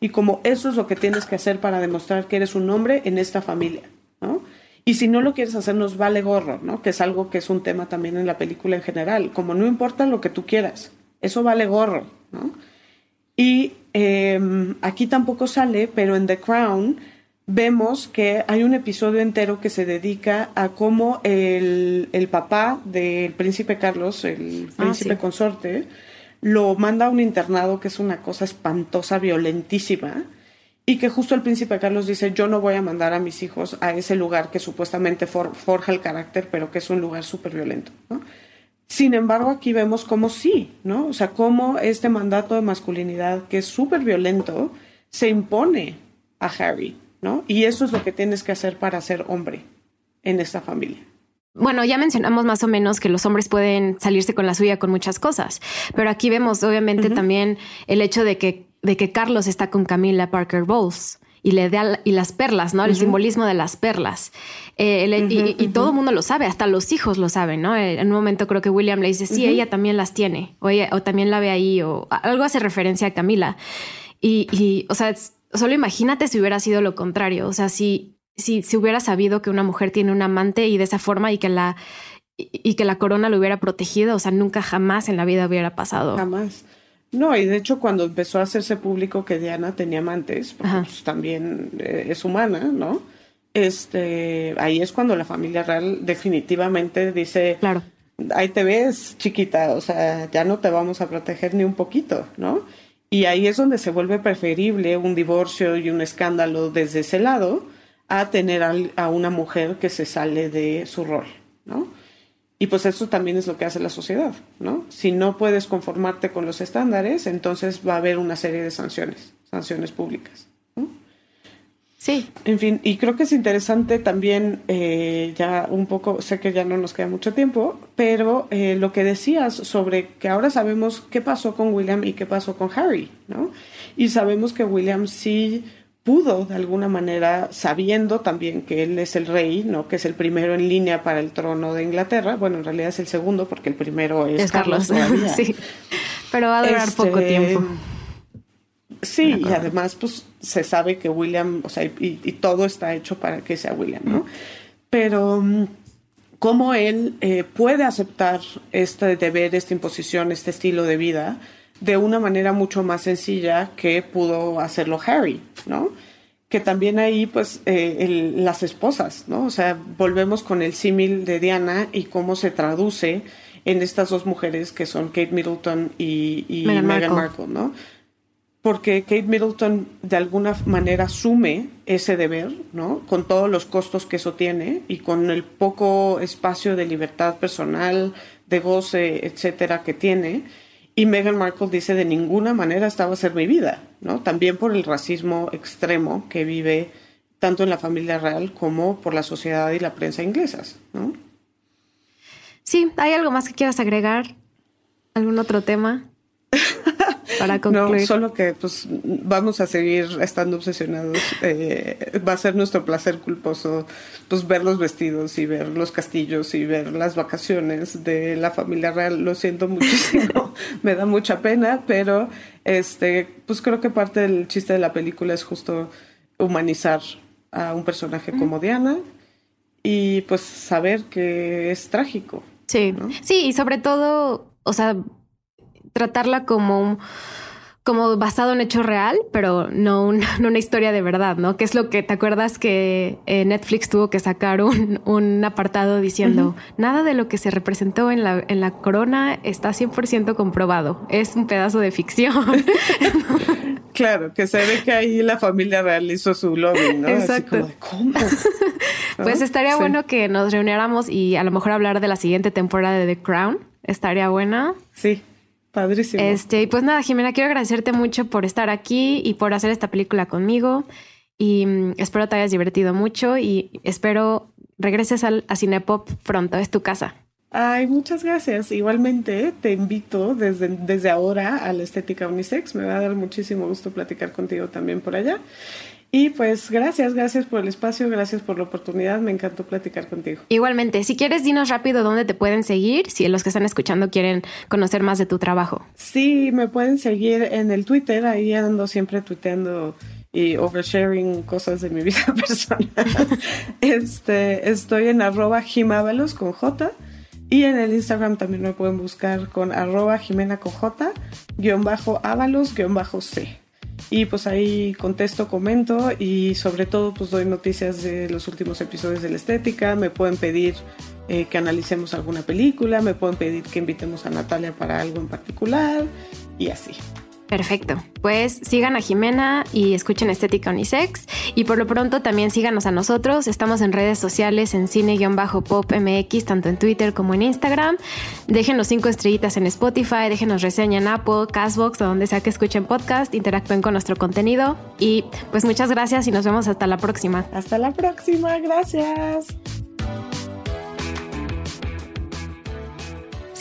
y como eso es lo que tienes que hacer para demostrar que eres un hombre en esta familia, ¿no? Y si no lo quieres hacer, nos vale gorro, ¿no? Que es algo que es un tema también en la película en general. Como no importa lo que tú quieras, eso vale gorro, ¿no? Y em, aquí tampoco sale, pero en The Crown vemos que hay un episodio entero que se dedica a cómo el, papá del príncipe Carlos, el ah, príncipe consorte, lo manda a un internado que es una cosa espantosa, violentísima y que justo el príncipe Carlos dice, yo no voy a mandar a mis hijos a ese lugar que supuestamente forja el carácter, pero que es un lugar súper violento. Sin embargo, aquí vemos cómo sí, ¿no? O sea, cómo este mandato de masculinidad, que es súper violento, se impone a Harry, ¿no? Y eso es lo que tienes que hacer para ser hombre en esta familia. Bueno, ya mencionamos más o menos que los hombres pueden salirse con la suya con muchas cosas, pero aquí vemos obviamente también el hecho de que de que Carlos está con Camila Parker Bowles y le da y las perlas, ¿no? El simbolismo de las perlas. Eh, y, todo el mundo lo sabe, hasta los hijos lo saben, ¿no? Eh, en un momento creo que William le dice, sí, ella también las tiene, o, o también la ve ahí, o algo hace referencia a Camila. Y, o sea, solo imagínate si hubiera sido lo contrario, o sea, si, si, si hubiera sabido que una mujer tiene un amante y de esa forma y que la y que la corona lo hubiera protegido, o sea, nunca jamás en la vida hubiera pasado. Jamás. No, y de hecho cuando empezó a hacerse público que Diana tenía amantes, porque pues, también eh, es humana, ¿no? Este, ahí es cuando la familia real definitivamente dice, claro. ahí te ves, chiquita, o sea, ya no te vamos a proteger ni un poquito, ¿no? Y ahí es donde se vuelve preferible un divorcio y un escándalo desde ese lado a tener a una mujer que se sale de su rol, ¿no? Y pues eso también es lo que hace la sociedad, ¿no? Si no puedes conformarte con los estándares, entonces va a haber una serie de sanciones, sanciones públicas. Sí. En fin, y creo que es interesante también, eh, ya un poco, sé que ya no nos queda mucho tiempo, pero eh, lo que decías sobre que ahora sabemos qué pasó con William y qué pasó con Harry, ¿no? Y sabemos que William sí pudo de alguna manera, sabiendo también que él es el rey, ¿no? que es el primero en línea para el trono de Inglaterra, bueno, en realidad es el segundo porque el primero es, Carlos. sí, pero va a durar poco este, tiempo. Sí, y además pues se sabe que William, o sea, y, todo está hecho para que sea William, ¿no? Pero mm, cómo él eh, puede aceptar este deber, esta imposición, este estilo de vida, de una manera mucho más sencilla que pudo hacerlo Harry, ¿no? Que también ahí, pues, eh, las esposas, ¿no? O sea, volvemos con el símil de Diana y cómo se traduce en estas dos mujeres que son Kate Middleton y, Meghan, Markle. ¿no? porque Kate Middleton de alguna manera asume ese deber, ¿no? Con todos los costos que eso tiene y con el poco espacio de libertad personal, de goce, etcétera, que tiene. Y Meghan Markle dice de ninguna manera esta va a ser mi vida, ¿no? También por el racismo extremo que vive tanto en la familia real como por la sociedad y la prensa inglesas, ¿no? Sí, ¿hay algo más que quieras agregar? ¿Algún otro tema? para concluir. No, solo que pues vamos a seguir estando obsesionados. Eh, va a ser nuestro placer culposo pues ver los vestidos y ver los castillos y ver las vacaciones de la familia real. Lo siento muchísimo, me da mucha pena, pero este pues creo que parte del chiste de la película es justo humanizar a un personaje como Diana y pues saber que es trágico. Sí, sí, y sobre todo, o sea, tratarla como como basado en hecho real, pero no, una historia de verdad, ¿no? Que es lo que te acuerdas que eh, Netflix tuvo que sacar un, apartado diciendo, nada de lo que se representó en la, en la corona está 100% comprobado, es un pedazo de ficción. claro, que se ve que ahí la familia real hizo su lobby, ¿no? Exacto. ¿cómo? Pues estaría bueno que nos reuniéramos y a lo mejor hablar de la siguiente temporada de The Crown. Estaría buena. Sí. Padrísimo. Este, pues nada, Jimena, quiero agradecerte mucho por estar aquí y por hacer esta película conmigo. Y mm, espero te hayas divertido mucho y espero regreses al, a Cinepop pronto. Es tu casa. Ay, muchas gracias. Igualmente te invito desde, desde ahora a la estética unisex. Me va a dar muchísimo gusto platicar contigo también por allá. Y pues gracias, gracias por el espacio, gracias por la oportunidad, me encantó platicar contigo. Igualmente, si quieres, dinos rápido dónde te pueden seguir, si los que están escuchando quieren conocer más de tu trabajo. Sí, me pueden seguir en el Twitter, ahí ando siempre tuiteando y oversharing cosas de mi vida personal. este, estoy en arroba jimábalos con J. Y en el Instagram también me pueden buscar con arroba jimena con J, guion bajo ábalos, guion bajo C y pues ahí contesto, comento y sobre todo pues doy noticias de los últimos episodios de la estética, me pueden pedir eh, que analicemos alguna película, me pueden pedir que invitemos a Natalia para algo en particular y así. Perfecto. Pues sigan a Jimena y escuchen Estética Unisex. Y por lo pronto también síganos a nosotros. Estamos en redes sociales en cine-pop MX, tanto en Twitter como en Instagram. Déjenos cinco estrellitas en Spotify, déjenos reseña en Apple, Castbox o donde sea que escuchen podcast. Interactúen con nuestro contenido. Y pues muchas gracias y nos vemos hasta la próxima. Hasta la próxima. Gracias.